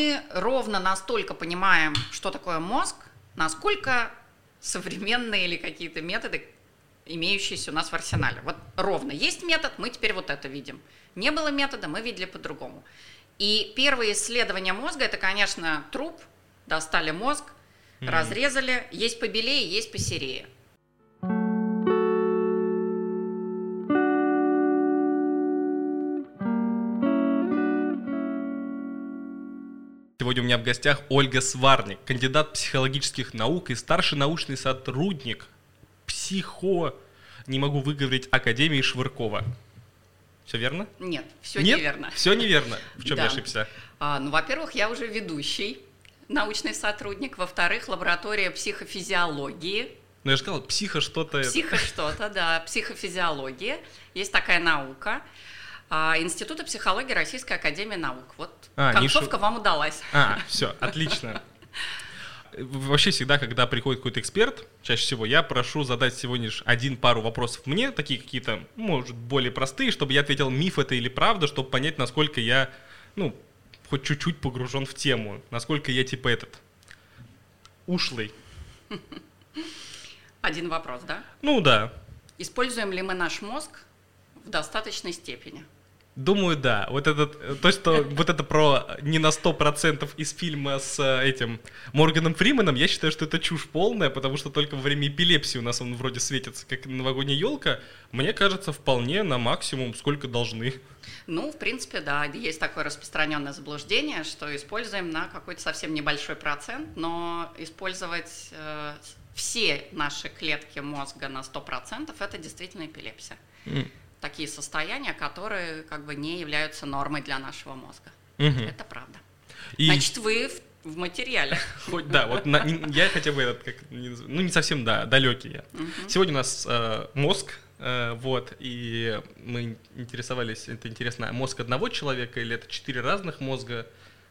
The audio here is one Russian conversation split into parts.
мы ровно настолько понимаем, что такое мозг, насколько современные или какие-то методы, имеющиеся у нас в арсенале. Вот ровно есть метод, мы теперь вот это видим. Не было метода, мы видели по-другому. И первые исследования мозга, это, конечно, труп, достали мозг, mm-hmm. разрезали, есть побелее, есть посерее. Сегодня у меня в гостях Ольга Сварник, кандидат психологических наук и старший научный сотрудник психо... Не могу выговорить Академии Швыркова. Все верно? Нет, все Нет? неверно. Все неверно. В чем да. я ошибся? А, ну, во-первых, я уже ведущий научный сотрудник. Во-вторых, лаборатория психофизиологии. Ну, я же сказал, психо что-то... Психо что-то, да, психофизиология. Есть такая наука. А, Института психологии Российской Академии Наук. Вот а, концовка нишу... вам удалась. А, все, отлично. Вообще всегда, когда приходит какой-то эксперт, чаще всего я прошу задать всего лишь один пару вопросов мне, такие какие-то, может, более простые, чтобы я ответил, миф это или правда, чтобы понять, насколько я, ну, хоть чуть-чуть погружен в тему, насколько я типа этот ушлый. Один вопрос, да? Ну да. Используем ли мы наш мозг в достаточной степени? Думаю, да. Вот этот, то, что вот это про не на сто процентов из фильма с э, этим Морганом Фриманом, я считаю, что это чушь полная, потому что только во время эпилепсии у нас он вроде светится, как новогодняя елка. Мне кажется, вполне на максимум, сколько должны. Ну, в принципе, да, есть такое распространенное заблуждение, что используем на какой-то совсем небольшой процент, но использовать э, все наши клетки мозга на 100% это действительно эпилепсия. Mm такие состояния, которые как бы не являются нормой для нашего мозга. Угу. Это правда. И... Значит, вы в, в материале. Хоть, да, вот на, я хотя бы этот, как, ну не совсем, да, далекий я. Угу. Сегодня у нас э, мозг, э, вот, и мы интересовались, это интересно, мозг одного человека или это четыре разных мозга,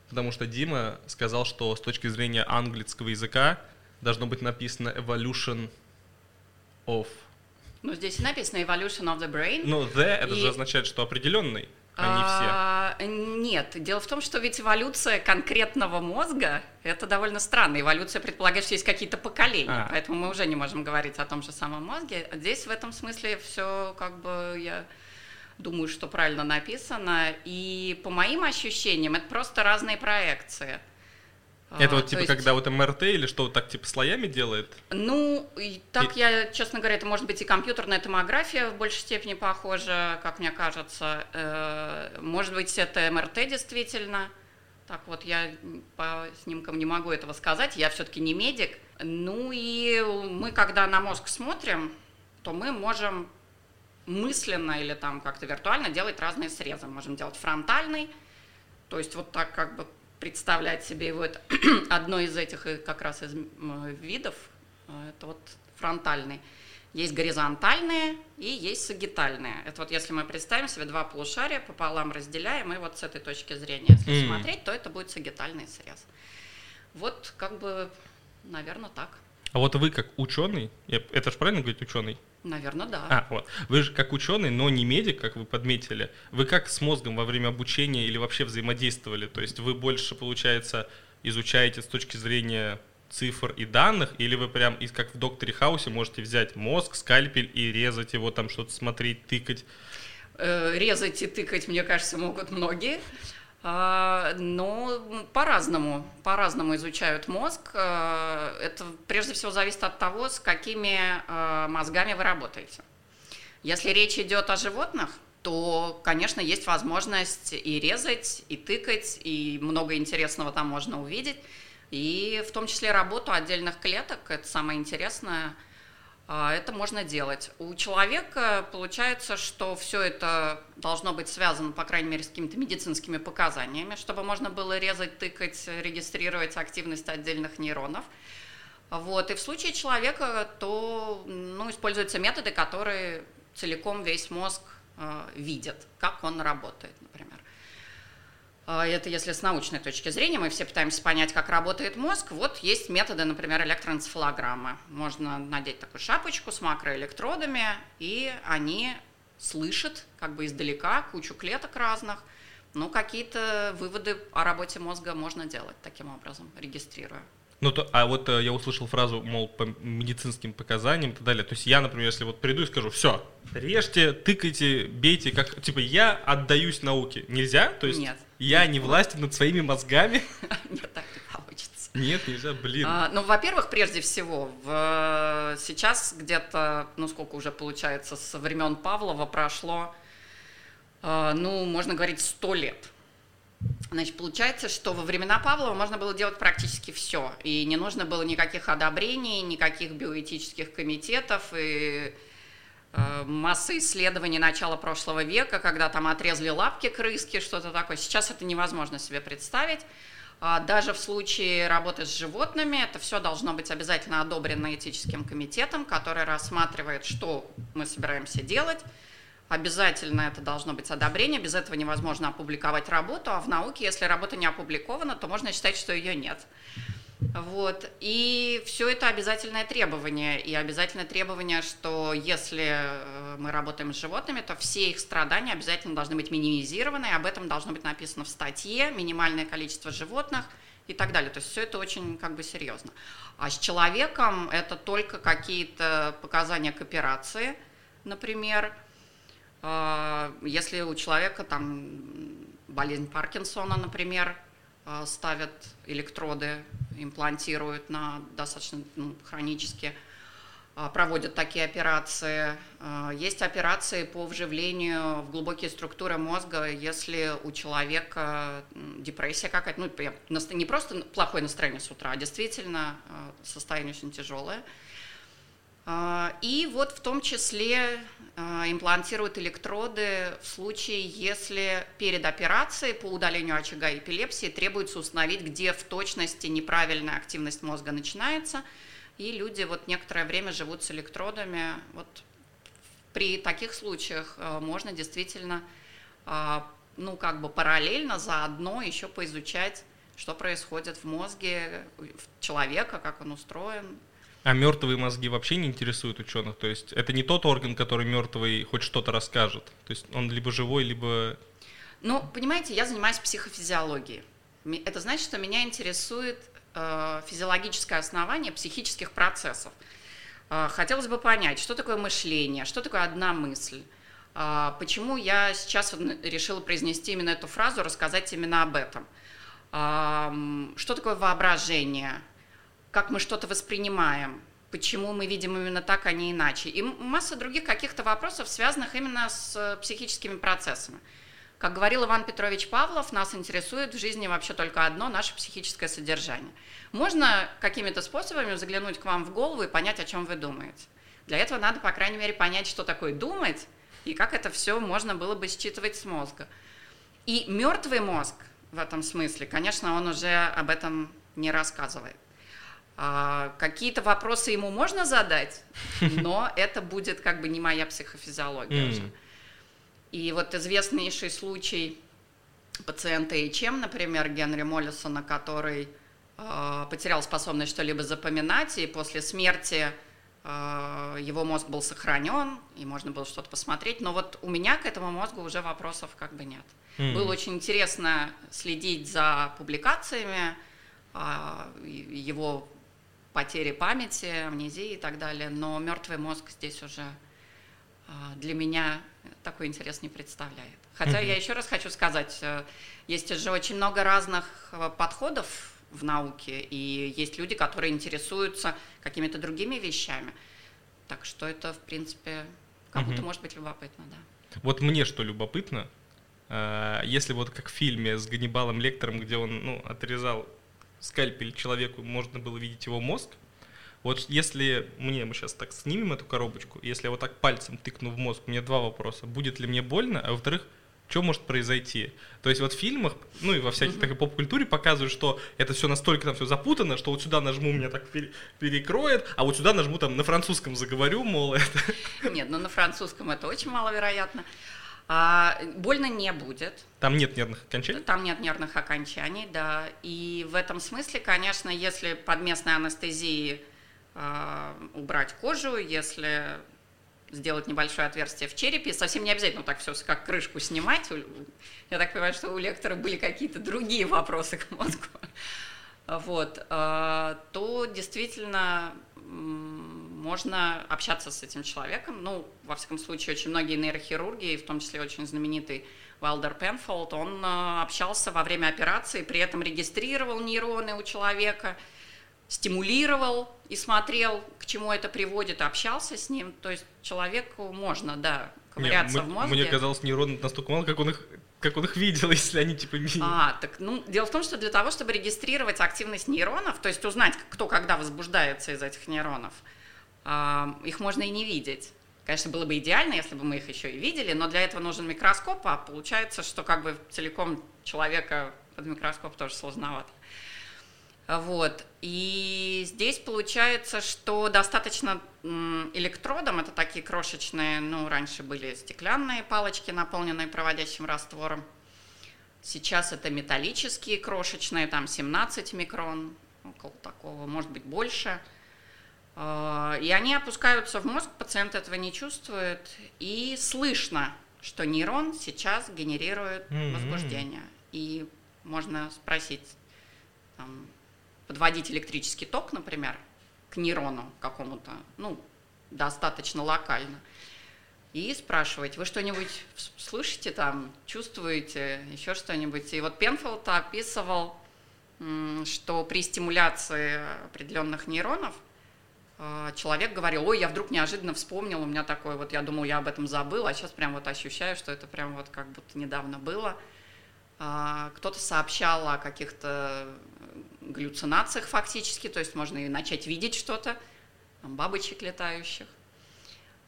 потому что Дима сказал, что с точки зрения английского языка должно быть написано evolution of ну, здесь написано evolution of the brain. Ну, the, это и... же означает, что определенный, а не все. Нет, дело в том, что ведь эволюция конкретного мозга – это довольно странно. Эволюция предполагает, что есть какие-то поколения, а. поэтому мы уже не можем говорить о том же самом мозге. Здесь в этом смысле все как бы я думаю, что правильно написано. И по моим ощущениям, это просто разные проекции. Это вот а, типа, есть... когда вот МРТ или что вот так типа слоями делает? Ну, и так и... я, честно говоря, это может быть и компьютерная томография в большей степени похожа, как мне кажется. Э, может быть, это МРТ действительно. Так вот, я по снимкам не могу этого сказать, я все-таки не медик. Ну и мы, когда на мозг смотрим, то мы можем мысленно или там как-то виртуально делать разные срезы. Можем делать фронтальный, то есть вот так как бы представлять себе его. Это одно из этих как раз из видов, э, это вот фронтальный. Есть горизонтальные и есть сагитальные. Это вот если мы представим себе два полушария, пополам разделяем, и вот с этой точки зрения, если mm. смотреть, то это будет сагитальный срез. Вот как бы, наверное, так. А вот вы как ученый, это же правильно говорить ученый? Наверное, да. А, вот. Вы же как ученый, но не медик, как вы подметили. Вы как с мозгом во время обучения или вообще взаимодействовали? То есть вы больше, получается, изучаете с точки зрения цифр и данных, или вы прям, как в Докторе Хаусе, можете взять мозг, скальпель и резать его, там что-то смотреть, тыкать? Э, резать и тыкать, мне кажется, могут многие. А, но по-разному, по-разному изучают мозг. А, это прежде всего зависит от того, с какими а, мозгами вы работаете. Если речь идет о животных, то, конечно, есть возможность и резать, и тыкать, и много интересного там можно увидеть. И в том числе работу отдельных клеток, это самое интересное – это можно делать. У человека получается, что все это должно быть связано, по крайней мере, с какими-то медицинскими показаниями, чтобы можно было резать, тыкать, регистрировать активность отдельных нейронов. Вот. И в случае человека, то ну, используются методы, которые целиком весь мозг э, видят, как он работает. А, это если с научной точки зрения, мы все пытаемся понять, как работает мозг. Вот есть методы, например, электроэнцефалограммы. Можно надеть такую шапочку с макроэлектродами, и они слышат как бы издалека кучу клеток разных, ну, какие-то выводы о работе мозга можно делать таким образом, регистрируя. Ну, то, а вот э, я услышал фразу, мол, по медицинским показаниям и так далее. То есть я, например, если вот приду и скажу, все, режьте, тыкайте, бейте, как, типа, я отдаюсь науке. Нельзя? То есть Нет. Я не властен над своими мозгами? Нет, так не получится. Нет, нельзя, блин. А, ну, во-первых, прежде всего, в, сейчас где-то, ну, сколько уже получается, со времен Павлова прошло, а, ну, можно говорить, сто лет. Значит, получается, что во времена Павлова можно было делать практически все. И не нужно было никаких одобрений, никаких биоэтических комитетов и масса исследований начала прошлого века, когда там отрезали лапки крыски, что-то такое. Сейчас это невозможно себе представить. А даже в случае работы с животными это все должно быть обязательно одобрено этическим комитетом, который рассматривает, что мы собираемся делать, Обязательно это должно быть одобрение, без этого невозможно опубликовать работу, а в науке, если работа не опубликована, то можно считать, что ее нет. Вот. И все это обязательное требование. И обязательное требование, что если э, мы работаем с животными, то все их страдания обязательно должны быть минимизированы, об этом должно быть написано в статье, минимальное количество животных и так далее. То есть все это очень как бы серьезно. А с человеком это только какие-то показания к операции, например, а, если у человека там болезнь Паркинсона, например, а, ставят электроды, имплантируют на достаточно ну, хронически, а, проводят такие операции. Есть операции по вживлению в глубокие структуры мозга, если у человека депрессия какая-то, ну, не просто плохое настроение с утра, а действительно состояние очень тяжелое. И вот в том числе а, имплантируют электроды в случае, если перед операцией по удалению очага эпилепсии требуется установить, где в точности неправильная активность мозга начинается, и люди вот некоторое время живут с электродами. Вот при таких случаях а, можно действительно, а, ну как бы параллельно заодно еще поизучать, что происходит в мозге человека, как он устроен, а мертвые мозги вообще не интересуют ученых? То есть это не тот орган, который мертвый хоть что-то расскажет? То есть он либо живой, либо... Ну, понимаете, я занимаюсь психофизиологией. Это значит, что меня интересует э, физиологическое основание психических процессов. Э, хотелось бы понять, что такое мышление, что такое одна мысль. Э, почему я сейчас решила произнести именно эту фразу, рассказать именно об этом. Э, что такое воображение? Как мы что-то воспринимаем, почему мы видим именно так, а не иначе. И масса других каких-то вопросов, связанных именно с э, психическими процессами. Как говорил Иван Петрович Павлов, нас интересует в жизни вообще только одно – наше психическое содержание. Можно какими-то способами заглянуть к вам в голову и понять, о чем вы думаете. Для этого надо, по крайней мере, понять, что такое думать и как это все можно было бы считывать с мозга. И мертвый мозг в этом смысле, конечно, он уже об этом не рассказывает. А, какие-то вопросы ему можно задать, но это будет как бы не моя психофизиология уже. И вот известнейший случай пациента ИЧМ, например, Генри Моллисона, который э, потерял способность что-либо запоминать, и после смерти э, его мозг был сохранен, и можно было что-то посмотреть, но вот у меня к этому мозгу уже вопросов как бы нет. Mm. Было очень интересно следить за публикациями э, его потери памяти, амнезии и так далее, но мертвый мозг здесь уже а, для меня такой интерес не представляет. Хотя я еще раз хочу сказать, э, есть же очень много разных э, подходов в науке, и есть люди, которые интересуются какими-то другими вещами. Так что это, в принципе, кому-то может быть любопытно, да. Вот мне что любопытно, э, если вот как в фильме с Ганнибалом Лектором, где он ну, отрезал скальпель человеку, можно было видеть его мозг. Вот если мне, мы сейчас так снимем эту коробочку, если я вот так пальцем тыкну в мозг, меня два вопроса. Будет ли мне больно, а во-вторых, что может произойти. То есть вот в фильмах, ну и во всяких mm-hmm. такой поп-культуре показывают, что это все настолько там все запутано, что вот сюда нажму, меня так перекроет, а вот сюда нажму там на французском заговорю, мол, это... Нет, ну на французском это очень маловероятно. А, больно не будет. Там нет нервных окончаний? Там нет нервных окончаний, да. И в этом смысле, конечно, если под местной анестезией э, убрать кожу, если сделать небольшое отверстие в черепе. Совсем не обязательно так все как крышку снимать. Я так понимаю, что у лектора были какие-то другие вопросы к мозгу. Вот, а, то действительно можно общаться с этим человеком. Ну, во всяком случае, очень многие нейрохирурги, в том числе очень знаменитый Валдер Пенфолд, он а, общался во время операции, при этом регистрировал нейроны у человека, стимулировал и смотрел, к чему это приводит, общался с ним. То есть человеку можно, да, ковыряться Нет, в мозге. Мне казалось, нейроны настолько мало, как он их как он их видел, если они типа А, так, ну, дело в том, что для того, чтобы регистрировать активность нейронов, то есть узнать, кто когда возбуждается из этих нейронов, э, их можно и не видеть. Конечно, было бы идеально, если бы мы их еще и видели, но для этого нужен микроскоп, а получается, что как бы целиком человека под микроскоп тоже сложновато. Вот. И здесь получается, что достаточно электродом, это такие крошечные, ну, раньше были стеклянные палочки, наполненные проводящим раствором. Сейчас это металлические крошечные, там 17 микрон, около такого, может быть, больше. А, и они опускаются в мозг, пациент этого не чувствует, и слышно, что нейрон сейчас генерирует возбуждение. И можно спросить, там, подводить электрический ток, например, к нейрону какому-то, ну, достаточно локально, и спрашивать, вы что-нибудь слышите там, чувствуете, еще что-нибудь. И вот Пенфилд описывал, что при стимуляции определенных нейронов человек говорил, ой, я вдруг неожиданно вспомнил, у меня такое, вот я думал, я об этом забыл, а сейчас прям вот ощущаю, что это прям вот как будто недавно было. А, кто-то сообщал о каких-то галлюцинациях фактически, то есть можно и начать видеть что-то, бабочек летающих.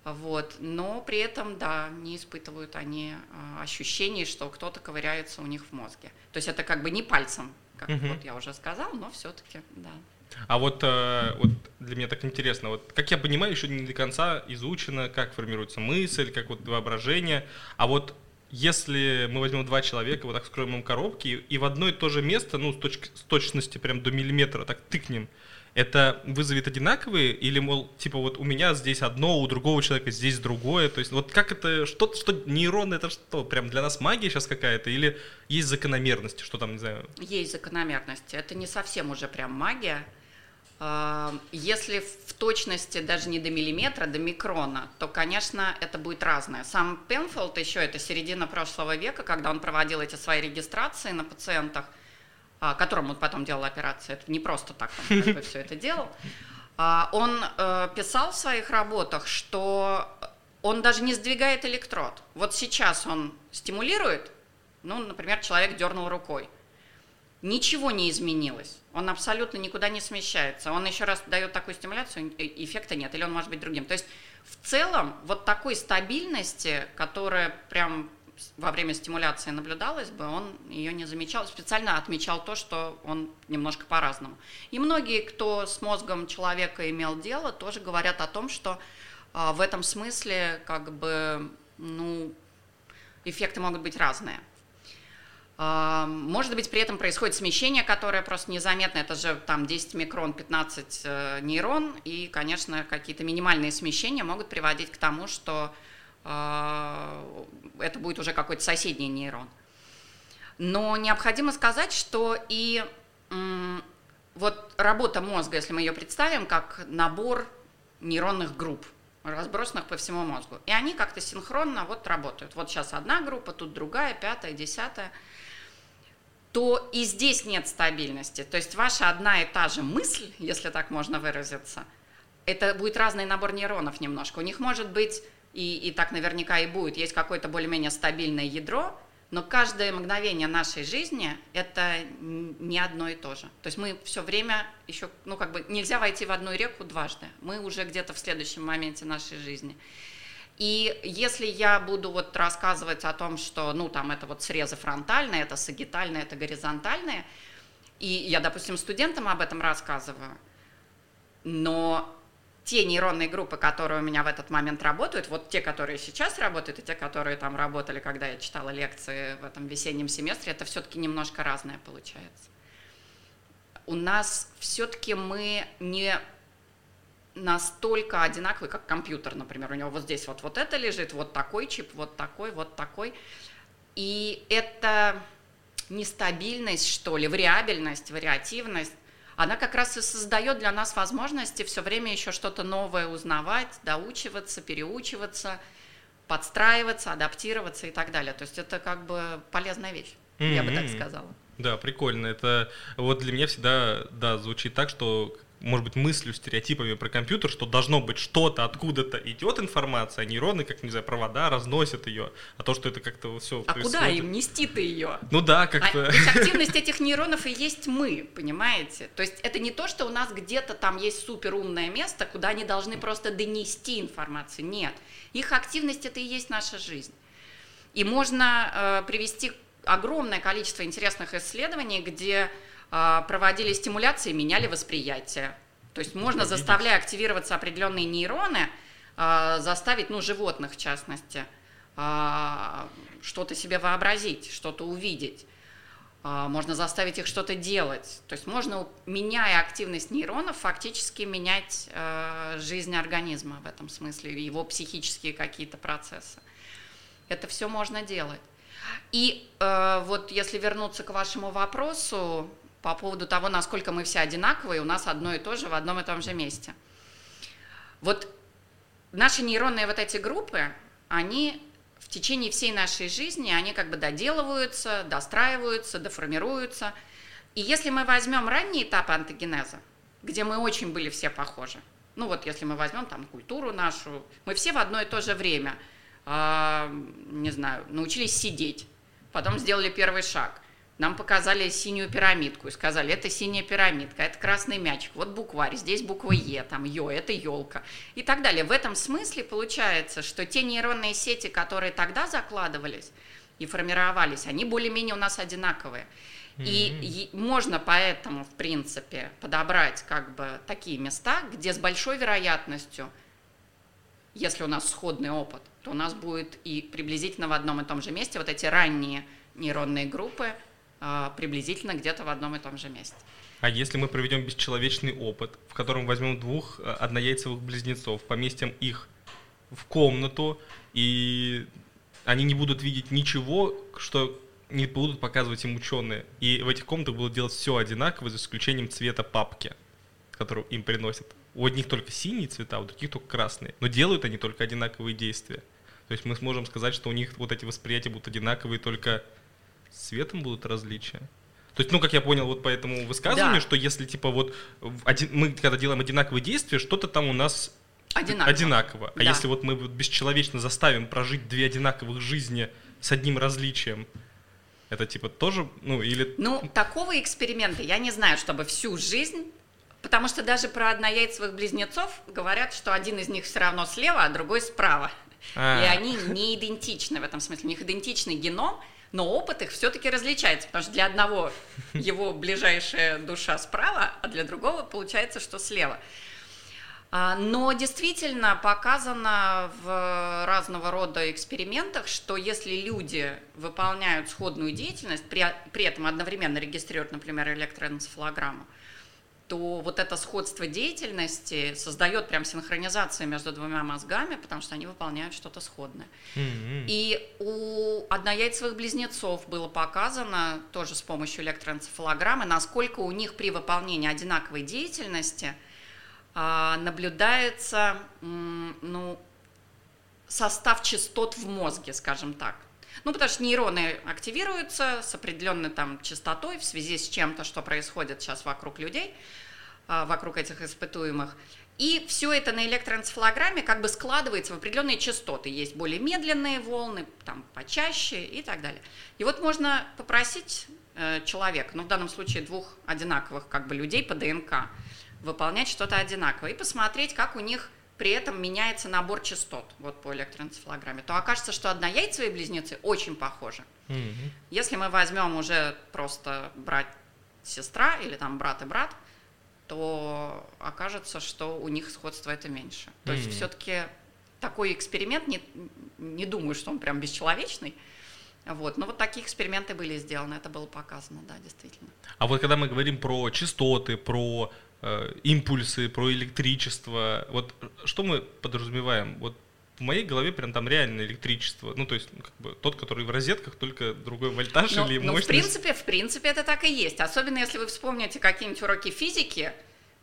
Вот. Но при этом, да, не испытывают они а, ощущений, что кто-то ковыряется у них в мозге. То есть это как бы не пальцем, как угу. вот я уже сказал, но все-таки, да. А вот, э, вот для меня так интересно, вот как я понимаю, еще не до конца изучено, как формируется мысль, как вот воображение. А вот если мы возьмем два человека, вот так скроем им коробки, и в одно и то же место, ну, с, точки, с точности прям до миллиметра, так тыкнем, это вызовет одинаковые, или, мол, типа вот у меня здесь одно, у другого человека здесь другое, то есть вот как это, что, что нейроны, это что, прям для нас магия сейчас какая-то, или есть закономерности, что там, не знаю? Есть закономерности, это не совсем уже прям магия, если в точности даже не до миллиметра, до микрона, то, конечно, это будет разное. Сам Пенфилд еще, это середина прошлого века, когда он проводил эти свои регистрации на пациентах, а, которым он потом делал операции, это не просто так он как бы все это делал, а, он э, писал в своих работах, что он даже не сдвигает электрод. Вот сейчас он стимулирует, ну, например, человек дернул рукой – Ничего не изменилось. Он абсолютно никуда не смещается. Он еще раз дает такую стимуляцию, эффекта нет, или он может быть другим. То есть в целом вот такой стабильности, которая прям во время стимуляции наблюдалась бы, он ее не замечал, специально отмечал то, что он немножко по-разному. И многие, кто с мозгом человека имел дело, тоже говорят о том, что а, в этом смысле как бы, ну, эффекты могут быть разные. А, может быть, при этом происходит смещение, которое просто незаметно. Это же там 10 микрон, 15 э, нейрон. И, конечно, какие-то минимальные смещения могут приводить к тому, что а, это будет уже какой-то соседний нейрон. Но необходимо сказать, что и вот работа мозга, если мы ее представим, как набор нейронных групп, разбросанных по всему мозгу. И они как-то синхронно вот работают. Вот сейчас одна группа, тут другая, пятая, десятая – то и здесь нет стабильности. То есть ваша одна и та же мысль, если так можно выразиться, это будет разный набор нейронов немножко. У них может быть, и, и так наверняка и будет, есть какое-то более-менее стабильное ядро, но каждое мгновение нашей жизни это не одно и то же. То есть мы все время еще, ну как бы нельзя войти в одну реку дважды. Мы уже где-то в следующем моменте нашей жизни. И если я буду вот рассказывать о том, что, ну, там, это вот срезы фронтальные, это сагитальные, это горизонтальные, и я, допустим, студентам об этом рассказываю, но те нейронные группы, которые у меня в этот момент работают, вот те, которые сейчас работают, и те, которые там работали, когда я читала лекции в этом весеннем семестре, это все-таки немножко разное получается. У нас все-таки мы не настолько одинаковый, как компьютер, например. У него вот здесь вот, вот это лежит, вот такой чип, вот такой, вот такой. И это нестабильность, что ли, вариабельность, вариативность, она как раз и создает для нас возможности все время еще что-то новое узнавать, доучиваться, переучиваться, подстраиваться, адаптироваться и так далее. То есть это как бы полезная вещь, mm-hmm. я бы так сказала. Да, прикольно. Это вот для меня всегда, да, звучит так, что может быть, мыслью, стереотипами про компьютер, что должно быть что-то, откуда-то идет информация, а нейроны, как, не знаю, провода разносят ее, а то, что это как-то все А происходит... куда им нести-то ее? Ну да, как-то... А, активность этих нейронов и есть мы, понимаете? То есть это не то, что у нас где-то там есть суперумное место, куда они должны просто донести информацию. Нет. Их активность это и есть наша жизнь. И можно э, привести огромное количество интересных исследований, где а, проводили стимуляции, меняли восприятие. То есть можно, заставляя активироваться определенные нейроны, а, заставить, ну, животных в частности, а, что-то себе вообразить, что-то увидеть. Можно заставить их что-то делать. То есть можно, меняя активность нейронов, фактически менять жизнь организма в этом смысле, его психические какие-то процессы. Это все можно делать. И э, вот если вернуться к вашему вопросу, по поводу того, насколько мы все одинаковые, у нас одно и то же в одном и том же месте. Вот наши нейронные вот эти группы, они в течение всей нашей жизни, они как бы доделываются, достраиваются, деформируются. И если мы возьмем ранний этап антогенеза, где мы очень были все похожи, ну вот если мы возьмем там культуру нашу, мы все в одно и то же время, э, не знаю, научились сидеть, потом сделали первый шаг – нам показали синюю пирамидку и сказали, это синяя пирамидка, это красный мячик, вот букварь, здесь буква Е, там Ё, это елка и так далее. В этом смысле получается, что те нейронные сети, которые тогда закладывались и формировались, они более-менее у нас одинаковые. И, и можно поэтому, в принципе, подобрать как бы такие места, где с большой вероятностью, если у нас сходный опыт, то у нас будет и приблизительно в одном и том же месте вот эти ранние нейронные группы приблизительно где-то в одном и том же месте. А если мы проведем бесчеловечный опыт, в котором возьмем двух э, однояйцевых близнецов, поместим их в комнату, и они не будут видеть ничего, что не будут показывать им ученые. И в этих комнатах будут делать все одинаково, за исключением цвета папки, которую им приносят. У одних только синие цвета, у других только красные. Но делают они только одинаковые действия. То есть мы сможем сказать, что у них вот эти восприятия будут одинаковые только светом будут различия? То есть, ну, как я понял, вот по этому высказыванию, да. что если, типа, вот один, мы когда делаем одинаковые действия, что-то там у нас одинаково. одинаково. А да. если вот мы бесчеловечно заставим прожить две одинаковых жизни с одним различием, это типа тоже, ну, или... Ну, такого эксперимента я не знаю, чтобы всю жизнь Потому что даже про однояйцевых близнецов говорят, что один из них все равно слева, а другой справа. А-а-а. И они не идентичны в этом смысле. У них идентичный геном, но опыт их все-таки различается, потому что для одного его ближайшая душа справа, а для другого получается, что слева. А, но действительно показано в разного рода экспериментах, что если люди выполняют сходную деятельность, при, при этом одновременно регистрируют, например, электроэнцефалограмму, то вот это сходство деятельности создает прям синхронизацию между двумя мозгами, потому что они выполняют что-то сходное. Mm-hmm. И у однояйцевых близнецов было показано тоже с помощью электроэнцефалограммы, насколько у них при выполнении одинаковой деятельности а, наблюдается ну, состав частот в мозге, скажем так. Ну, потому что нейроны активируются с определенной там частотой в связи с чем-то, что происходит сейчас вокруг людей, а, вокруг этих испытуемых. И все это на электроэнцефалограмме как бы складывается в определенные частоты. Есть более медленные волны, там почаще и так далее. И вот можно попросить э, человека, ну в данном случае двух одинаковых как бы людей по ДНК, выполнять что-то одинаковое и посмотреть, как у них при этом меняется набор частот вот по электроэнцефалограмме, то окажется, что однояйцевые близнецы очень похожи. Mm-hmm. Если мы возьмем уже просто брать сестра или там брат и брат, то окажется, что у них сходство это меньше. То mm-hmm. есть все-таки такой эксперимент, не, не думаю, что он прям бесчеловечный, вот. Но вот такие эксперименты были сделаны, это было показано, да, действительно. А вот когда мы говорим про частоты, про э, импульсы, про электричество. Вот что мы подразумеваем? Вот в моей голове прям там реальное электричество. Ну, то есть, как бы, тот, который в розетках, только другой вольтаж ну, или ну, мощность. в принципе, в принципе, это так и есть. Особенно, если вы вспомните какие-нибудь уроки физики,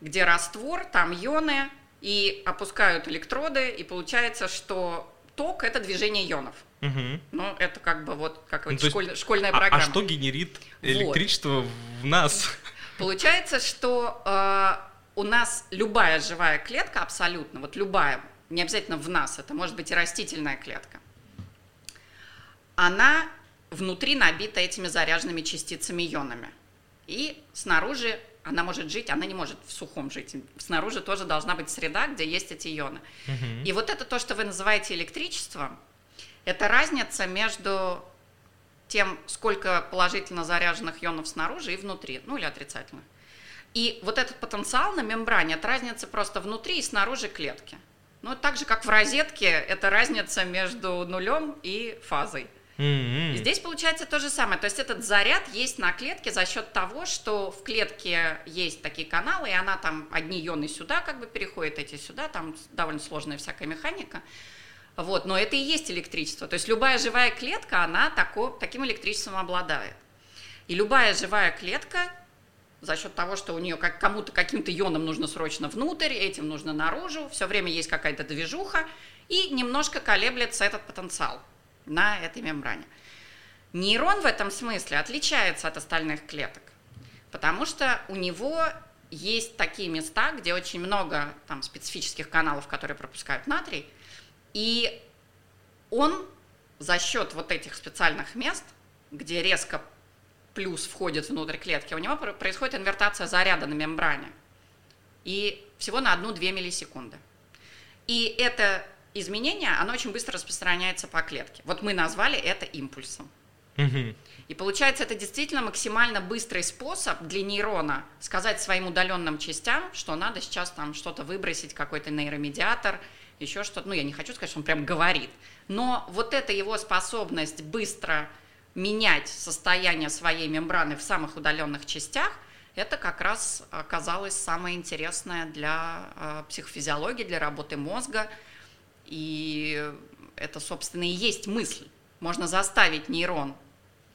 где раствор, там ионы, и опускают электроды, и получается, что ток – это движение ионов. Угу. Ну, это как бы вот как Ну, вот то есть- школь- школьная А- А, программа. что генерит электричество в нас? Получается, что э, у нас любая живая клетка, абсолютно, вот любая, не обязательно в нас, это может быть и растительная клетка, она внутри набита этими заряженными частицами ионами. И снаружи она может жить, она не может в сухом жить. Снаружи тоже должна быть среда, где есть эти ионы. Мгм. И вот это то, что вы называете электричеством, это разница между тем, сколько положительно заряженных ионов снаружи и внутри, ну или отрицательных. И вот этот потенциал на мембране, это разница просто внутри и снаружи клетки. Ну, так же, как в розетке, это разница между нулем и фазой. И здесь получается то же самое. То есть этот заряд есть на клетке за счет того, что в клетке есть такие каналы, и она там одни ионы сюда как бы переходят, эти сюда, там довольно сложная всякая механика. Вот, но это и есть электричество. То есть любая живая клетка, она тако, таким электричеством обладает. И любая живая клетка за счет того, что у нее как кому-то каким-то ионом нужно срочно внутрь, этим нужно наружу, все время есть какая-то движуха, и немножко колеблется этот потенциал на этой мембране. Нейрон в этом смысле отличается от остальных клеток, потому что у него есть такие места, где очень много там, специфических каналов, которые пропускают натрий, и он за счет вот этих специальных мест, где резко плюс входит внутрь клетки, у него пр- происходит инвертация заряда на мембране. И всего на 1-2 миллисекунды. И это изменение, оно очень быстро распространяется по клетке. Вот мы назвали это импульсом. И получается, это действительно максимально быстрый способ для нейрона сказать своим удаленным частям, что надо сейчас там что-то выбросить, какой-то нейромедиатор, еще что-то. Ну, я не хочу сказать, что он прям говорит. Но вот эта его способность быстро менять состояние своей мембраны в самых удаленных частях, это как раз оказалось самое интересное для э, психофизиологии, для работы мозга. И это, собственно, и есть мысль. Можно заставить нейрон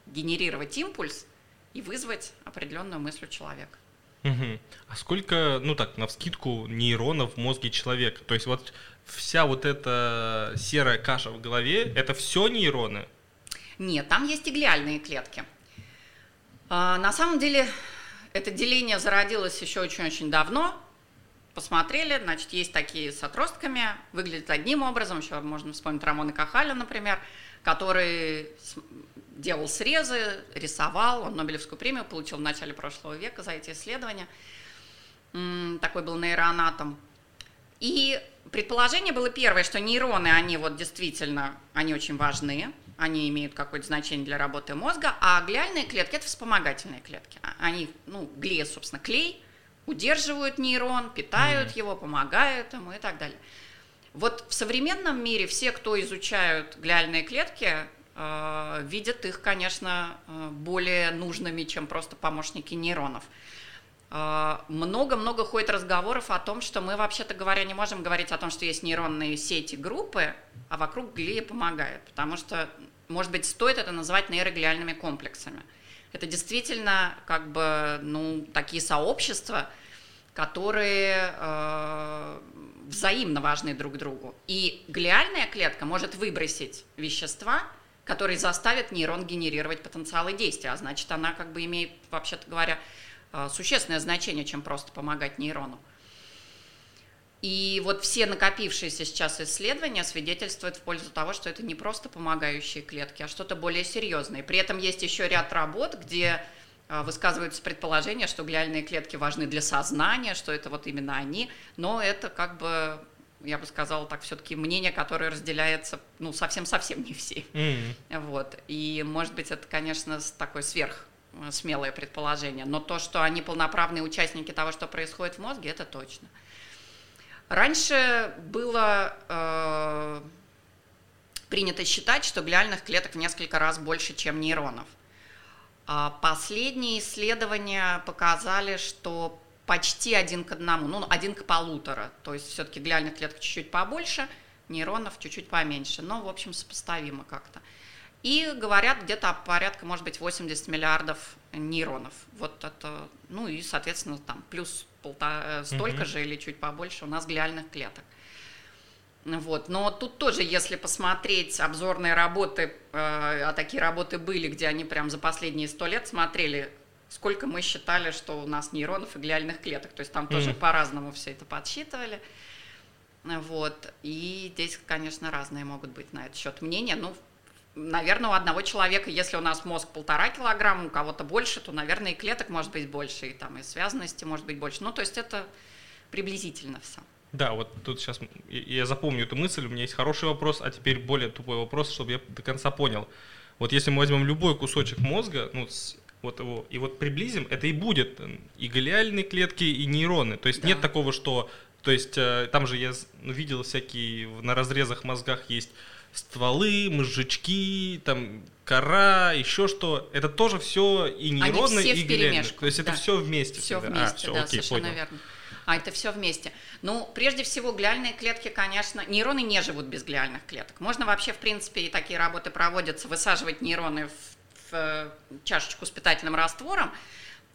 генерировать импульс и вызвать определенную мысль у человека. Мгм. А сколько, ну так, на вскидку нейронов в мозге человека? То есть вот вся вот эта серая каша в голове, это все нейроны? Нет, там есть и глиальные клетки. А, на самом деле это деление зародилось еще очень-очень давно. Посмотрели, значит, есть такие с отростками, выглядят одним образом, еще можно вспомнить Рамона Кахаля, например, который делал срезы, рисовал, он Нобелевскую премию получил в начале прошлого века за эти исследования. Такой был нейроанатом. И предположение было первое, что нейроны, они вот действительно, они очень важны, они имеют какое-то значение для работы мозга, а глиальные клетки – это вспомогательные клетки. А- Они, ну, глия, собственно, клей, удерживают нейрон, питают Мгм. его, помогают ему и так далее. Вот в современном мире все, кто изучают глиальные клетки, э, видят их, конечно, э, более нужными, чем просто помощники нейронов. Э, Много-много ходит разговоров о том, что мы, вообще-то говоря, не можем говорить о том, что есть нейронные сети группы, а вокруг глия помогает. Потому что, может быть, стоит это называть нейроглиальными комплексами. Это действительно как бы, ну, такие сообщества, которые э, взаимно важны друг другу. И глиальная клетка может выбросить вещества, которые заставят нейрон генерировать потенциалы действия, а значит, она как бы имеет, вообще-то говоря, существенное значение, чем просто помогать нейрону. И вот все накопившиеся сейчас исследования свидетельствуют в пользу того, что это не просто помогающие клетки, а что-то более серьезное. При этом есть еще ряд работ, где а, высказываются предположения, что глиальные клетки важны для сознания, что это вот именно они, но это как бы, я бы сказала так, все-таки мнение, которое разделяется, ну, совсем-совсем не все. М. Вот. И, может быть, это, конечно, такое сверх смелое предположение, но то, что они полноправные участники того, что происходит в мозге, это точно. Раньше было э, принято считать, что глиальных клеток в несколько раз больше, чем нейронов. А последние исследования показали, что почти один к одному, ну, один к полутора. То есть все-таки глиальных клеток чуть-чуть побольше, нейронов чуть-чуть поменьше, но, в общем, сопоставимо как-то. И говорят, где-то порядка, может быть, 80 миллиардов нейронов. Вот это, ну и, соответственно, там плюс полтора, э, столько угу. же или чуть побольше у нас глиальных клеток. Вот. Но тут тоже, если посмотреть обзорные работы, э, а такие работы были, где они прям за последние сто лет смотрели, сколько мы считали, что у нас нейронов и глиальных клеток. То есть там mm. тоже по-разному все это подсчитывали. Вот. И здесь, конечно, разные могут быть на этот счет мнения. Ну, наверное, у одного человека, если у нас мозг полтора килограмма, у кого-то больше, то, наверное, и клеток может быть больше, и там и связанности может быть больше. Ну, то есть это приблизительно все. Да, вот тут сейчас я запомню эту мысль, у меня есть хороший вопрос, а теперь более тупой вопрос, чтобы я до конца понял. Вот если мы возьмем любой кусочек мозга, ну, вот его, и вот приблизим, это и будет и галлиальные клетки, и нейроны. То есть да. нет такого, что, то есть э, там же я ну, видел всякие, на разрезах мозгах есть стволы, мозжечки, там кора, еще что. Это тоже все и нейроны, все и галлиальные. То есть да. это все вместе. Все всегда. вместе, а, все, да, окей, совершенно понял. верно. А это все вместе. Ну, прежде всего, глиальные клетки, конечно, нейроны не живут без глиальных клеток. Можно вообще, в принципе, и такие работы проводятся, высаживать нейроны в, в э, чашечку с питательным раствором,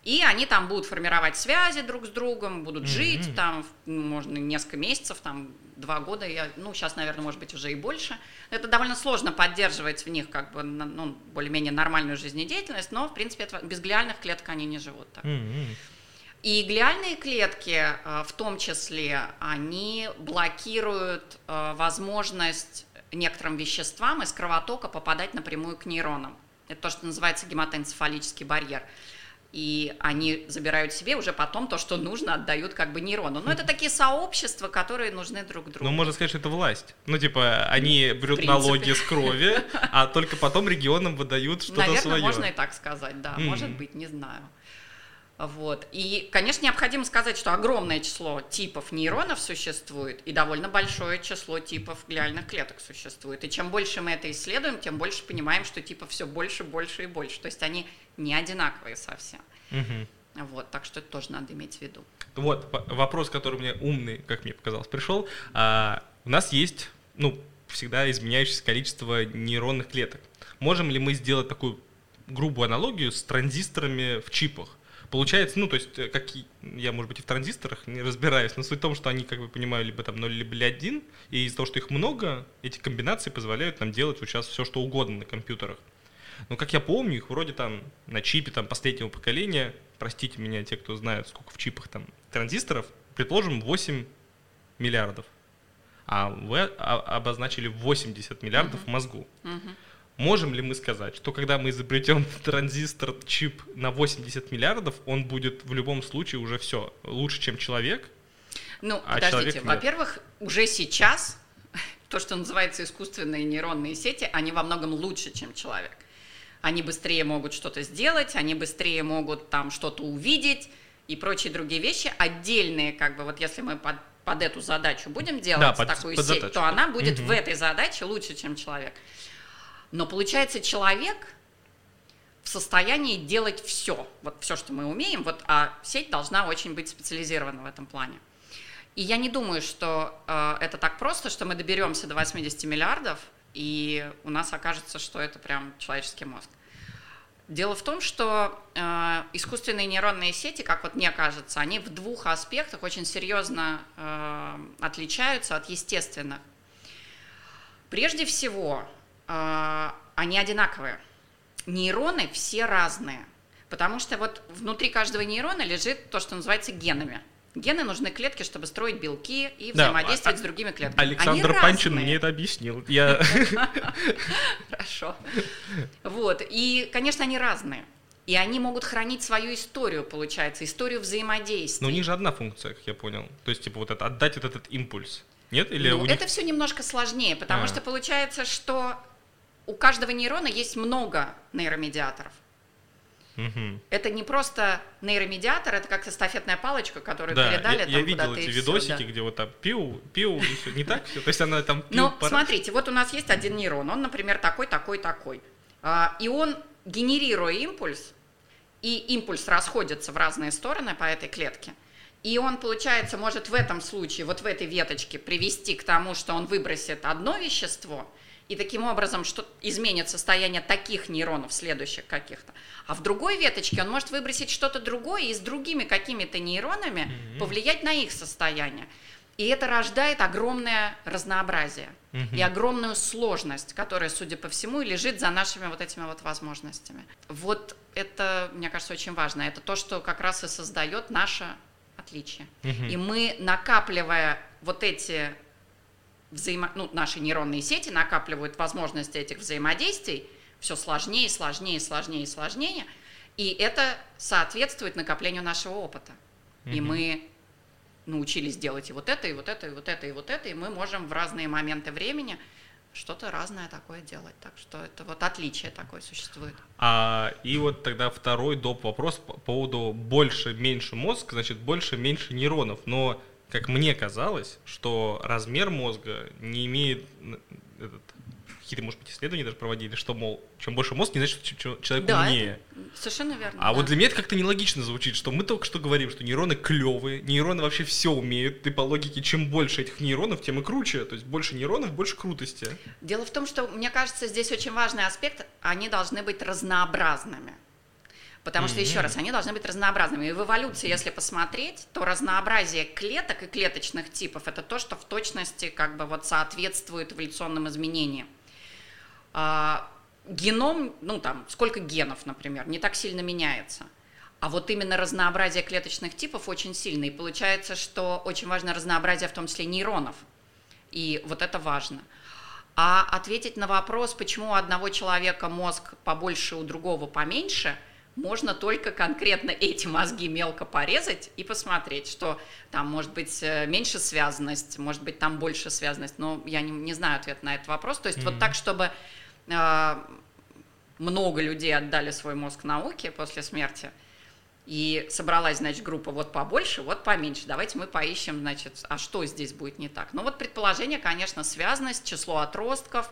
и они там будут формировать связи друг с другом, будут жить mm-hmm. там, ну, можно несколько месяцев, там два года, я, ну сейчас, наверное, может быть уже и больше. Это довольно сложно поддерживать в них как бы ну, более-менее нормальную жизнедеятельность, но в принципе это, без глиальных клеток они не живут так. Mm-hmm. И глиальные клетки, э, в том числе, они блокируют э, возможность некоторым веществам из кровотока попадать напрямую к нейронам. Это то, что называется гематоэнцефалический барьер. И они забирают себе уже потом то, что нужно, отдают как бы нейрону. Но это такие сообщества, которые нужны друг другу. Ну, можно сказать, что это власть. Ну, типа, они берут налоги с крови, а только потом регионам выдают что-то свое. Наверное, можно и так сказать, да. Может быть, не знаю. Вот. И, конечно, необходимо сказать, что огромное число типов нейронов существует, и довольно большое число типов глиальных клеток существует. И чем больше мы это исследуем, тем больше понимаем, что типов все больше, больше и больше. То есть они не одинаковые совсем. Угу. Вот, так что это тоже надо иметь в виду. Вот вопрос, который мне умный, как мне показалось, пришел. А, у нас есть, ну, всегда изменяющееся количество нейронных клеток. Можем ли мы сделать такую грубую аналогию с транзисторами в чипах? Получается, ну, то есть, э, как я, может быть, и в транзисторах не разбираюсь, но суть в том, что они, как бы понимаю, либо там 0, либо 1, и из-за того, что их много, эти комбинации позволяют нам делать вот сейчас все, что угодно на компьютерах. Но, как я помню, их вроде там на чипе там последнего поколения, простите меня, те, кто знают, сколько в чипах там транзисторов, предположим, 8 миллиардов. А вы обозначили 80 миллиардов uh-huh. в мозгу. Uh-huh. Можем ли мы сказать, что когда мы изобретем транзистор, чип на 80 миллиардов, он будет в любом случае уже все лучше, чем человек? Ну, а подождите, во-первых, уже сейчас то, что называется искусственные нейронные сети, они во многом лучше, чем человек. Они быстрее могут что-то сделать, они быстрее могут там что-то увидеть и прочие другие вещи. Отдельные, как бы, вот если мы под, под эту задачу будем делать да, под, такую под сеть, задачу. то она будет угу. в этой задаче лучше, чем человек. Но получается, человек в состоянии делать все, вот все, что мы умеем, вот, а сеть должна очень быть специализирована в этом плане. И я не думаю, что э, это так просто, что мы доберемся до 80 миллиардов, и у нас окажется, что это прям человеческий мозг. Дело в том, что э, искусственные нейронные сети, как вот мне кажется, они в двух аспектах очень серьезно э, отличаются от естественных. Прежде всего, они одинаковые. Нейроны все разные, потому что вот внутри каждого нейрона лежит то, что называется генами. Гены нужны клетке, чтобы строить белки и взаимодействовать да, с другими клетками. Александр Они Панчин разные. мне это объяснил. Я... Хорошо. Вот. И, конечно, они разные. И они могут хранить свою историю, получается, историю взаимодействия. Но у них же одна функция, как я понял. То есть, типа, вот это отдать этот, этот импульс. Нет? Или ну, них... это все немножко сложнее, потому а. что получается, что у каждого нейрона есть много нейромедиаторов. Угу. Это не просто нейромедиатор, это как эстафетная палочка, которую да, передали. Я, там я видел эти видосики, все, да. где вот там пиу, пиу, и все. Не так все? То есть она там. Ну, пора... смотрите, вот у нас есть один нейрон, он, например, такой, такой, такой. А, и он, генерируя импульс, и импульс расходится в разные стороны по этой клетке, И он, получается, может в этом случае, вот в этой веточке привести к тому, что он выбросит одно вещество, и таким образом что изменит состояние таких нейронов, следующих каких-то. А в другой веточке он может выбросить что-то другое и с другими какими-то нейронами mm-hmm. повлиять на их состояние. И это рождает огромное разнообразие mm-hmm. и огромную сложность, которая, судя по всему, лежит за нашими вот этими вот возможностями. Вот это, мне кажется, очень важно. Это то, что как раз и создает наше отличие. Mm-hmm. И мы, накапливая вот эти взаимо... ну, наши нейронные сети накапливают возможности этих взаимодействий все сложнее, сложнее, сложнее, сложнее, и это соответствует накоплению нашего опыта. Mm-hmm. И мы научились делать и вот это, и вот это, и вот это, и вот это, и мы можем в разные моменты времени что-то разное такое делать. Так что это вот отличие такое существует. А, и вот тогда второй доп. вопрос по поводу больше-меньше мозг, значит, больше-меньше нейронов. Но как мне казалось, что размер мозга не имеет этот, какие-то, может быть, исследования даже проводили, что, мол, чем больше мозг, не значит, что человек да, умнее. совершенно верно. А да. вот для меня это как-то нелогично звучит, что мы только что говорим, что нейроны клевые, нейроны вообще все умеют, и по логике, чем больше этих нейронов, тем и круче. То есть больше нейронов, больше крутости. Дело в том, что, мне кажется, здесь очень важный аспект, они должны быть разнообразными. Потому что, еще раз, они должны быть разнообразными. И в эволюции, если посмотреть, то разнообразие клеток и клеточных типов – это то, что в точности как бы вот соответствует эволюционным изменениям. А, геном, ну там, сколько генов, например, не так сильно меняется. А вот именно разнообразие клеточных типов очень сильно. И получается, что очень важно разнообразие в том числе нейронов. И вот это важно. А ответить на вопрос, почему у одного человека мозг побольше, у другого поменьше – можно только конкретно эти мозги мелко порезать и посмотреть, что там может быть э, меньше связанность, может быть там больше связанность, но я не, не знаю ответ на этот вопрос. То есть mm-hmm. вот так, чтобы э, много людей отдали свой мозг науке после смерти, и собралась, значит, группа вот побольше, вот поменьше. Давайте мы поищем, значит, а что здесь будет не так. Ну вот предположение, конечно, связанность, число отростков,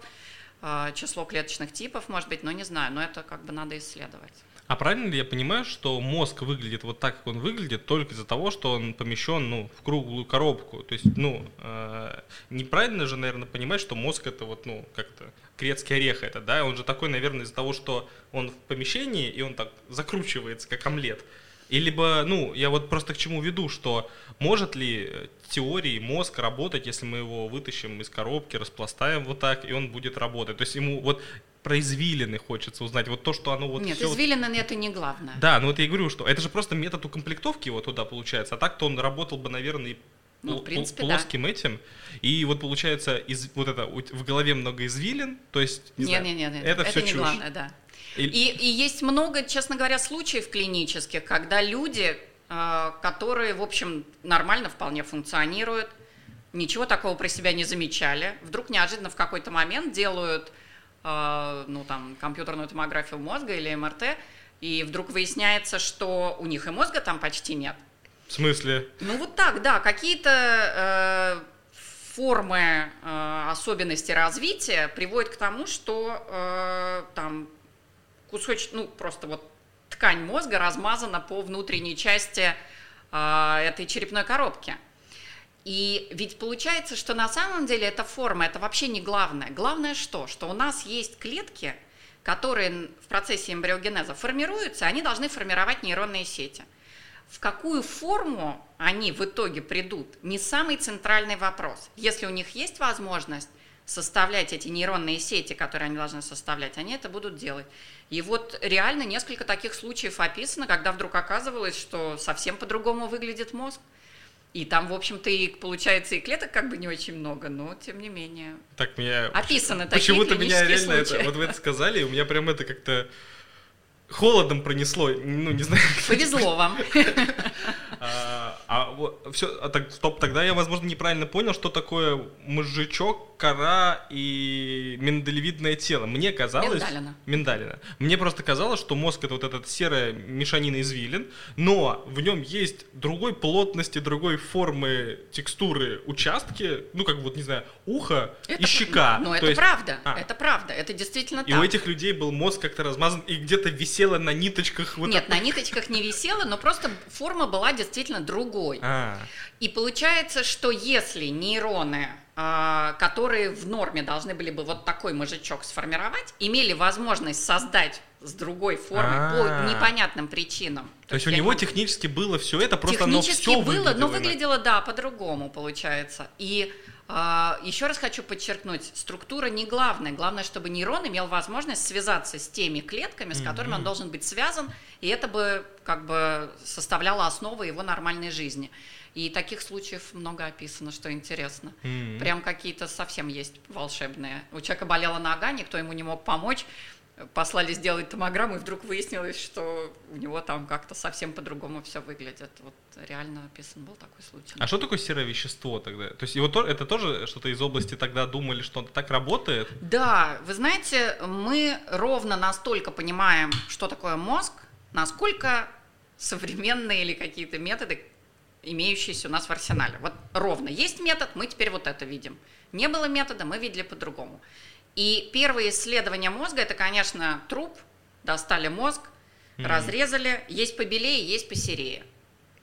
э, число клеточных типов, может быть, но не знаю, но это как бы надо исследовать. А правильно ли я понимаю, что мозг выглядит вот так, как он выглядит, только из-за того, что он помещен ну, в круглую коробку? То есть, ну, э, неправильно же, наверное, понимать, что мозг это вот, ну, как-то грецкий орех это, да? Он же такой, наверное, из-за того, что он в помещении, и он так закручивается, как омлет. И либо, ну, я вот просто к чему веду, что может ли теории мозг работать, если мы его вытащим из коробки, распластаем вот так, и он будет работать. То есть ему вот про извилины хочется узнать. Вот то, что оно вот... Нет, извилины вот... это не главное. Да, ну вот я и говорю, что это же просто метод укомплектовки его туда получается. А так-то он работал бы, наверное, ну, в принципе, плоским да. этим. И вот получается, из, вот это в голове много извилин, то есть, не нет, знаю, нет, нет, это, это все не чушь. главное, да. И... И, и есть много, честно говоря, случаев клинических, когда люди, э, которые, в общем, нормально вполне функционируют, ничего такого про себя не замечали, вдруг неожиданно в какой-то момент делают ну, там, компьютерную томографию мозга или МРТ, и вдруг выясняется, что у них и мозга там почти нет. В смысле? Ну, вот так, да, какие-то э, формы, э, особенности развития приводят к тому, что э, там кусочек, ну, просто вот ткань мозга размазана по внутренней части э, этой черепной коробки. И ведь получается, что на самом деле эта форма, это вообще не главное. Главное что? Что у нас есть клетки, которые в процессе эмбриогенеза формируются, они должны формировать нейронные сети. В какую форму они в итоге придут, не самый центральный вопрос. Если у них есть возможность составлять эти нейронные сети, которые они должны составлять, они это будут делать. И вот реально несколько таких случаев описано, когда вдруг оказывалось, что совсем по-другому выглядит мозг. И там, в общем-то, и получается и клеток как бы не очень много, но тем не менее. Так меня описано Почему-то меня реально случаи. это, вот вы это сказали, и у меня прям это как-то холодом пронесло, ну не знаю. Повезло вам. А, а все, а так, стоп, тогда я, возможно, неправильно понял, что такое мозжечок, кора и миндалевидное тело. Мне казалось... Миндалина. Миндалина. Мне просто казалось, что мозг это вот этот серая мешанина извилин, но в нем есть другой плотности, другой формы, текстуры участки, ну, как вот, не знаю, ухо Это и щека. То это есть- правда. А. Это правда. Это действительно И так. у этих людей был мозг как-то размазан и где-то висело на ниточках вот Нет, на ниточках не висело, но просто форма была действительно другой. А, И получается, что если нейроны, а, которые в норме должны были бы вот такой мозжечок сформировать, имели возможность создать с другой формой А. по непонятным причинам. то есть у него не- технически было все это, просто оно Технически все было, но выглядело иначе. выглядело, да, по-другому получается. И а, еще раз хочу подчеркнуть, структура не главная. Главное, чтобы нейрон имел возможность связаться с теми клетками, с которыми он должен быть связан, и это бы как бы составляло основу его нормальной жизни. И таких случаев много описано, что интересно. М. Прям какие-то совсем есть волшебные. У человека болела нога, никто ему не мог помочь. Послали сделать томограмму, и вдруг выяснилось, что у него там как-то совсем по-другому все выглядит. Вот реально описан был такой случай. А что такое серое вещество тогда? То есть его то- это тоже что-то из области тогда думали, что так работает? Да, вы знаете, мы ровно настолько понимаем, что такое мозг, насколько современные или какие-то методы, имеющиеся у нас в арсенале. Вот ровно есть метод, мы теперь вот это видим. Не было метода, мы видели по-другому. И первые исследования мозга, это, конечно, труп, достали мозг, Мгм. разрезали, есть побелее, есть посерее.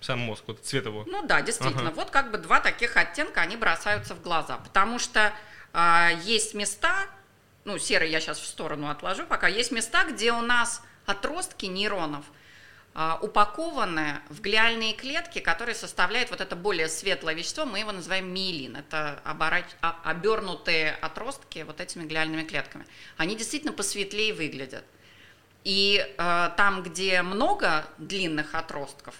Сам мозг, вот цвет его. Ну да, действительно, Ага. вот как бы два таких оттенка, они бросаются в глаза, потому что а, есть места, ну серый я сейчас в сторону отложу, пока есть места, где у нас отростки нейронов упакованы в глиальные клетки, которые составляют вот это более светлое вещество, мы его называем миелин, это а- обернутые отростки вот этими глиальными клетками. Они действительно посветлее выглядят. И э, там, где много длинных отростков,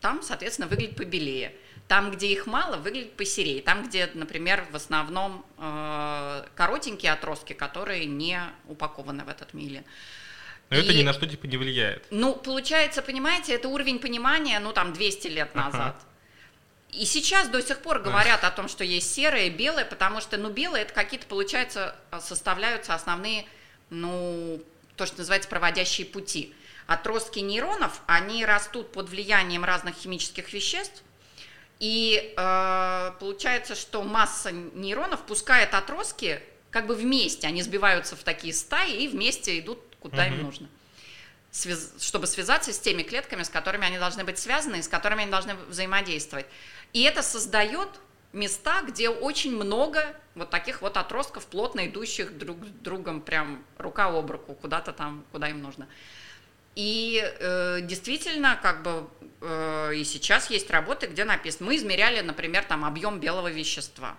там, соответственно, выглядит побелее. Там, где их мало, выглядит посерее. Там, где, например, в основном э, коротенькие отростки, которые не упакованы в этот милин. Но это И- ни на что типа не влияет. Ну, получается, понимаете, это уровень понимания, ну, там, 200 лет Ага. назад. И сейчас до сих пор говорят о том, что есть серое и белое, потому что, ну, белое это какие-то, получается, составляются основные, ну, то, что называется проводящие пути. Отростки нейронов, они растут под влиянием разных химических веществ, и э, получается, что масса нейронов пускает отростки как бы вместе, они сбиваются в такие стаи и вместе идут куда им Мгм. нужно чтобы связаться с теми клетками, с которыми они должны быть связаны, и с которыми они должны взаимодействовать. И это создает места, где очень много вот таких вот отростков, плотно идущих друг с другом, прям рука об руку, куда-то там, куда им нужно. И э, действительно, как бы э, и сейчас есть работы, где написано, мы измеряли, например, там объем белого вещества.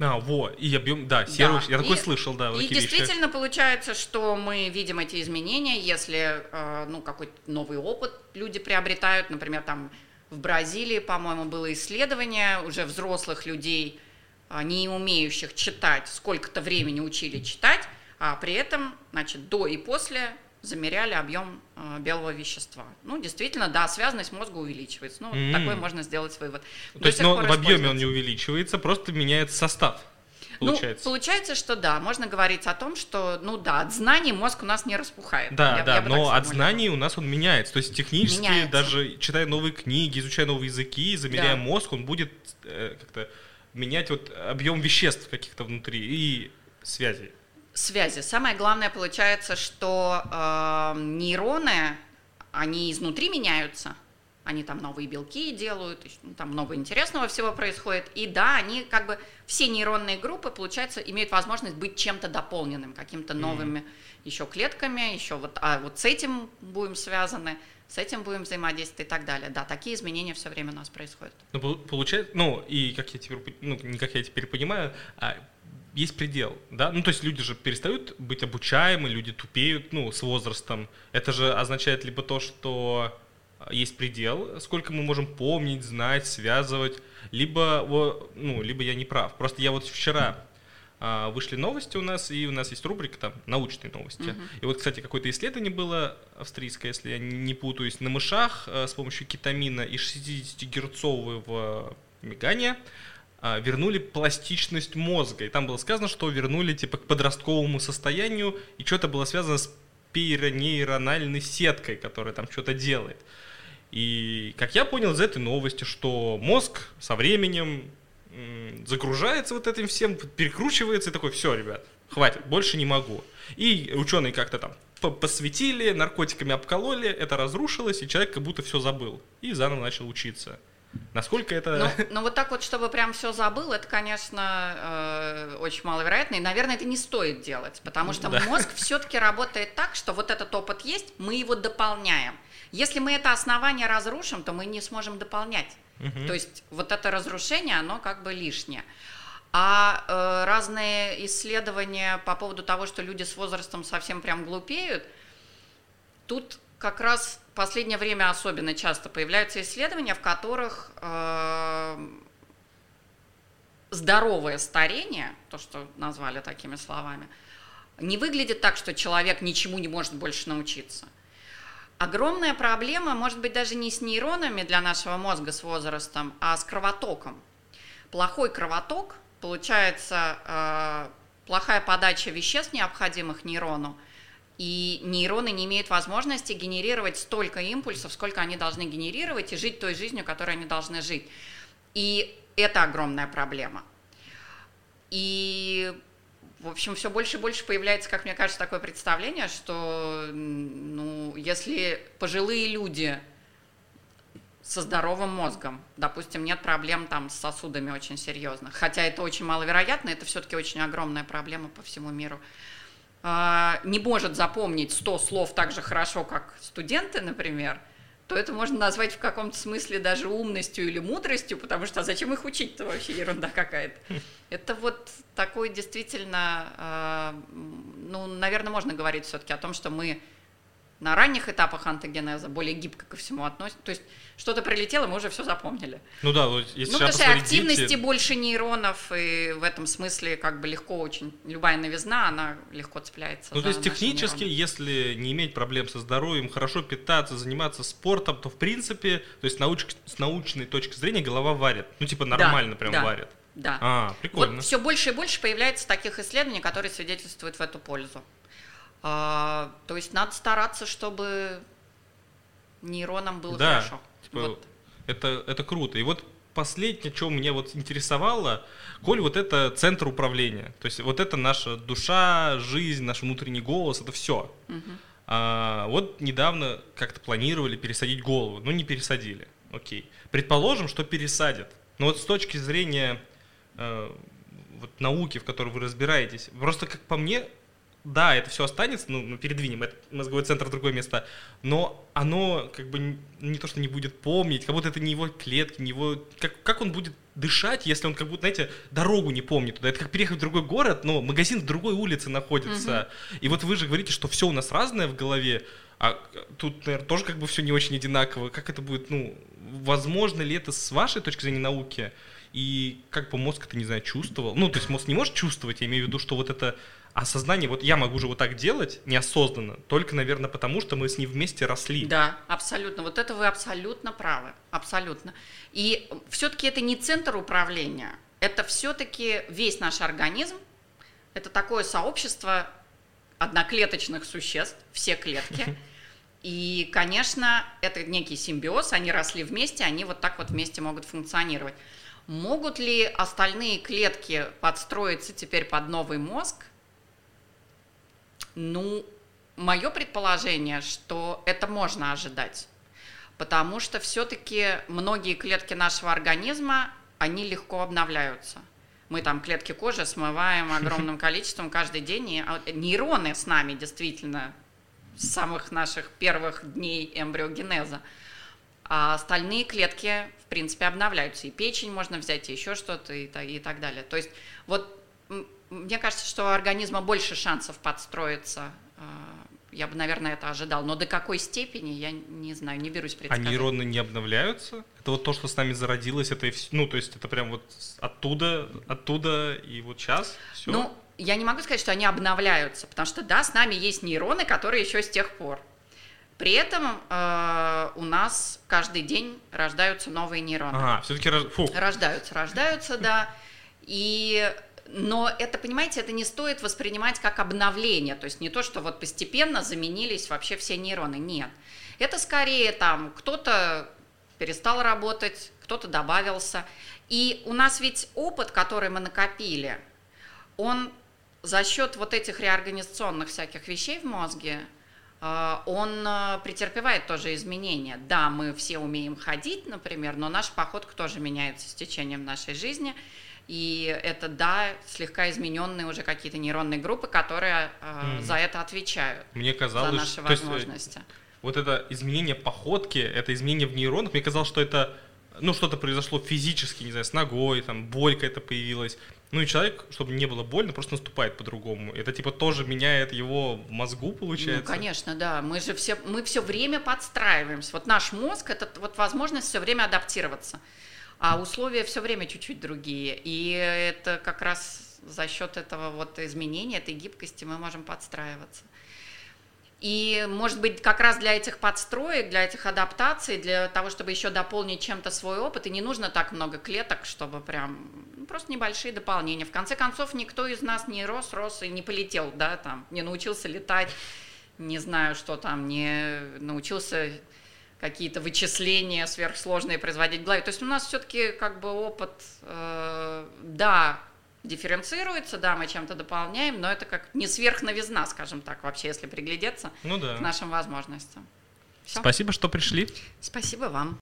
А, во, и объем, да, серый, Да, я такой и- слышал, да, И вещи. действительно получается, что мы видим эти изменения, если э, ну, какой-то новый опыт люди приобретают. Например, там в Бразилии, по-моему, было исследование уже взрослых людей, а, не умеющих читать, сколько-то времени учили читать, а при этом, значит, до и после замеряли объем э, белого вещества. Ну, действительно, да, связанность мозга увеличивается. Ну, вот М. такой можно сделать вывод. До То есть, но в объеме он не увеличивается, просто меняется состав, получается. Ну, получается, что да, можно говорить о том, что, ну да, от знаний мозг у нас не распухает. Да, Я- да, я но от знаний у нас он меняется. То есть технически, Меняется. даже читая новые книги, изучая новые языки, замеряя Да. мозг, он будет э, как-то менять вот объем веществ каких-то внутри и связи. Связи. Самое главное получается, что э, нейроны, они изнутри меняются, они там новые белки делают, ну, там много интересного всего происходит. И да, они как бы, все нейронные группы, получается, имеют возможность быть чем-то дополненным, какими-то Мгм. новыми еще клетками, еще вот, а вот с этим будем связаны, с этим будем взаимодействовать и так далее. Да, такие изменения все время у нас происходят. Ну, пол- получается, ну, и как я теперь, ну, не как я теперь понимаю, а, есть предел, да? Ну, то есть люди же перестают быть обучаемы, люди тупеют, ну, с возрастом. Это же означает либо то, что а, есть предел, сколько мы можем помнить, знать, связывать, либо, ну, либо я не прав. Просто я вот вчера а, вышли новости у нас, и у нас есть рубрика там «Научные новости». Uh-huh. И вот, кстати, какое-то исследование было австрийское, если я не путаюсь, на мышах а, с помощью кетамина и 60-герцового мигания вернули пластичность мозга. И там было сказано, что вернули типа к подростковому состоянию, и что-то было связано с пиронейрональной сеткой, которая там что-то делает. И как я понял из этой новости, что мозг со временем загружается вот этим всем, перекручивается и такой, все, ребят, хватит, больше не могу. И ученые как-то там посветили, наркотиками обкололи, это разрушилось, и человек как будто все забыл. И заново начал учиться. Насколько это... Ну, ну вот так вот, чтобы прям все забыл, это, конечно, э, очень маловероятно. И, наверное, это не стоит делать, потому что да. мозг все-таки работает так, что вот этот опыт есть, мы его дополняем. Если мы это основание разрушим, то мы не сможем дополнять. Угу. То есть вот это разрушение, оно как бы лишнее. А э, разные исследования по поводу того, что люди с возрастом совсем прям глупеют, тут как раз в последнее время особенно часто появляются исследования, в которых э, здоровое старение, то, что назвали такими словами, не выглядит так, что человек ничему не может больше научиться. Огромная проблема, может быть, даже не с нейронами для нашего мозга с возрастом, а с кровотоком. Плохой кровоток, получается э, плохая подача веществ, необходимых нейрону, и нейроны не имеют возможности генерировать столько импульсов, сколько они должны генерировать, и жить той жизнью, которой они должны жить. И это огромная проблема. И в общем, все больше и больше появляется, как мне кажется, такое представление, что ну, если пожилые люди со здоровым мозгом, допустим, нет проблем там с сосудами очень серьезных, хотя это очень маловероятно, это все-таки очень огромная проблема по всему миру, не может запомнить 100 слов так же хорошо, как студенты, например – то это можно назвать в каком-то смысле даже умностью или мудростью, потому что а зачем их учить-то вообще ерунда какая-то. Это вот такой действительно, э, ну, наверное, можно говорить все-таки о том, что мы на ранних этапах антогенеза более гибко ко всему относится. То есть что-то прилетело, мы уже все запомнили. Ну да, вот если Ну, потому что активности дети... больше нейронов, и в этом смысле как бы легко очень, любая новизна, она легко цепляется Ну, то есть технически, нейроны. если не иметь проблем со здоровьем, хорошо питаться, заниматься спортом, то в принципе, то есть науч... с научной точки зрения голова варит. Ну, типа нормально да, прям да. варит. Да. А, прикольно. Вот все больше и больше появляется таких исследований, которые свидетельствуют в эту пользу. А, то есть надо стараться, чтобы нейронам было да, хорошо. Типа, вот. это, это круто. И вот последнее, что меня вот интересовало, Коль, вот это центр управления. То есть вот это наша душа, жизнь, наш внутренний голос, это все. Угу. А, вот недавно как-то планировали пересадить голову, но не пересадили. Окей. Предположим, что пересадят. Но вот с точки зрения э, вот науки, в которой вы разбираетесь, просто как по мне, да, это все останется, ну, мы передвинем этот мозговой центр в другое место, но оно как бы не то, что не будет помнить, как будто это не его клетки, не его... Как, как он будет дышать, если он как будто, знаете, дорогу не помнит туда? Это как переехать в другой город, но магазин в другой улице находится. Угу. И вот вы же говорите, что все у нас разное в голове, а тут, наверное, тоже как бы все не очень одинаково. Как это будет, ну, возможно ли это с вашей точки зрения науки? И как бы мозг это, не знаю, чувствовал? Ну, то есть мозг не может чувствовать, я имею в виду, что вот это осознание, вот я могу же вот так делать неосознанно, только, наверное, потому что мы с ним вместе росли. Да, абсолютно. Вот это вы абсолютно правы, абсолютно. И все-таки это не центр управления, это все-таки весь наш организм, это такое сообщество одноклеточных существ, все клетки. И, конечно, это некий симбиоз, они росли вместе, они вот так вот вместе могут функционировать. Могут ли остальные клетки подстроиться теперь под новый мозг? Ну, мое предположение, что это можно ожидать, потому что все-таки многие клетки нашего организма, они легко обновляются. Мы там клетки кожи смываем огромным количеством каждый день, и а, нейроны с нами действительно с самых наших первых дней эмбриогенеза. А остальные клетки, в принципе, обновляются. И печень можно взять, и еще что-то, и, и так далее. То есть вот мне кажется, что у организма больше шансов подстроиться. А, я бы, наверное, это ожидал. Но до какой степени, я не знаю, не берусь А предсказать. нейроны не обновляются? Это вот то, что с нами зародилось, это и вс- ну, то есть это прям вот оттуда, оттуда и вот сейчас все. Ну, я не могу сказать, что они обновляются, потому что, да, с нами есть нейроны, которые еще с тех пор. При этом э, у нас каждый день рождаются новые нейроны. ага, все-таки фу. Рождаются, рождаются, да. И но это, понимаете, это не стоит воспринимать как обновление, то есть не то, что вот постепенно заменились вообще все нейроны, нет. Это скорее там кто-то перестал работать, кто-то добавился. И у нас ведь опыт, который мы накопили, он за счет вот этих реорганизационных всяких вещей в мозге, э, он э, претерпевает тоже изменения. Да, мы все умеем ходить, например, но наша походка тоже меняется с течением нашей жизни. И это, да, слегка измененные уже какие-то нейронные группы, которые э, Мгм. за это отвечают, Мне за казалось, наши то есть, э, возможности. вот это изменение походки, это изменение в нейронах, мне казалось, что это, ну, что-то произошло физически, не знаю, с ногой, там, боль какая-то появилась. Ну и человек, чтобы не было больно, просто наступает по-другому. Это типа тоже меняет его мозгу, получается. Ну, конечно, да. Мы же все, мы все время подстраиваемся. Вот наш мозг это вот возможность все время адаптироваться, а условия все время чуть-чуть другие. И это как раз за счет этого вот изменения, этой гибкости мы можем подстраиваться. И, может быть, как раз для этих подстроек, для этих адаптаций, для того, чтобы еще дополнить чем-то свой опыт, и не нужно так много клеток, чтобы прям ну, просто небольшие дополнения. В конце концов, никто из нас не рос, рос и не полетел, да, там, не научился летать, не знаю, что там, не научился какие-то вычисления сверхсложные производить в голове. То есть у нас все-таки как бы опыт, э, да, дифференцируется, да, мы чем-то дополняем, но это как не сверхновизна, скажем так, вообще, если приглядеться Ну да. к нашим возможностям. Всё. Спасибо, что пришли. Спасибо вам.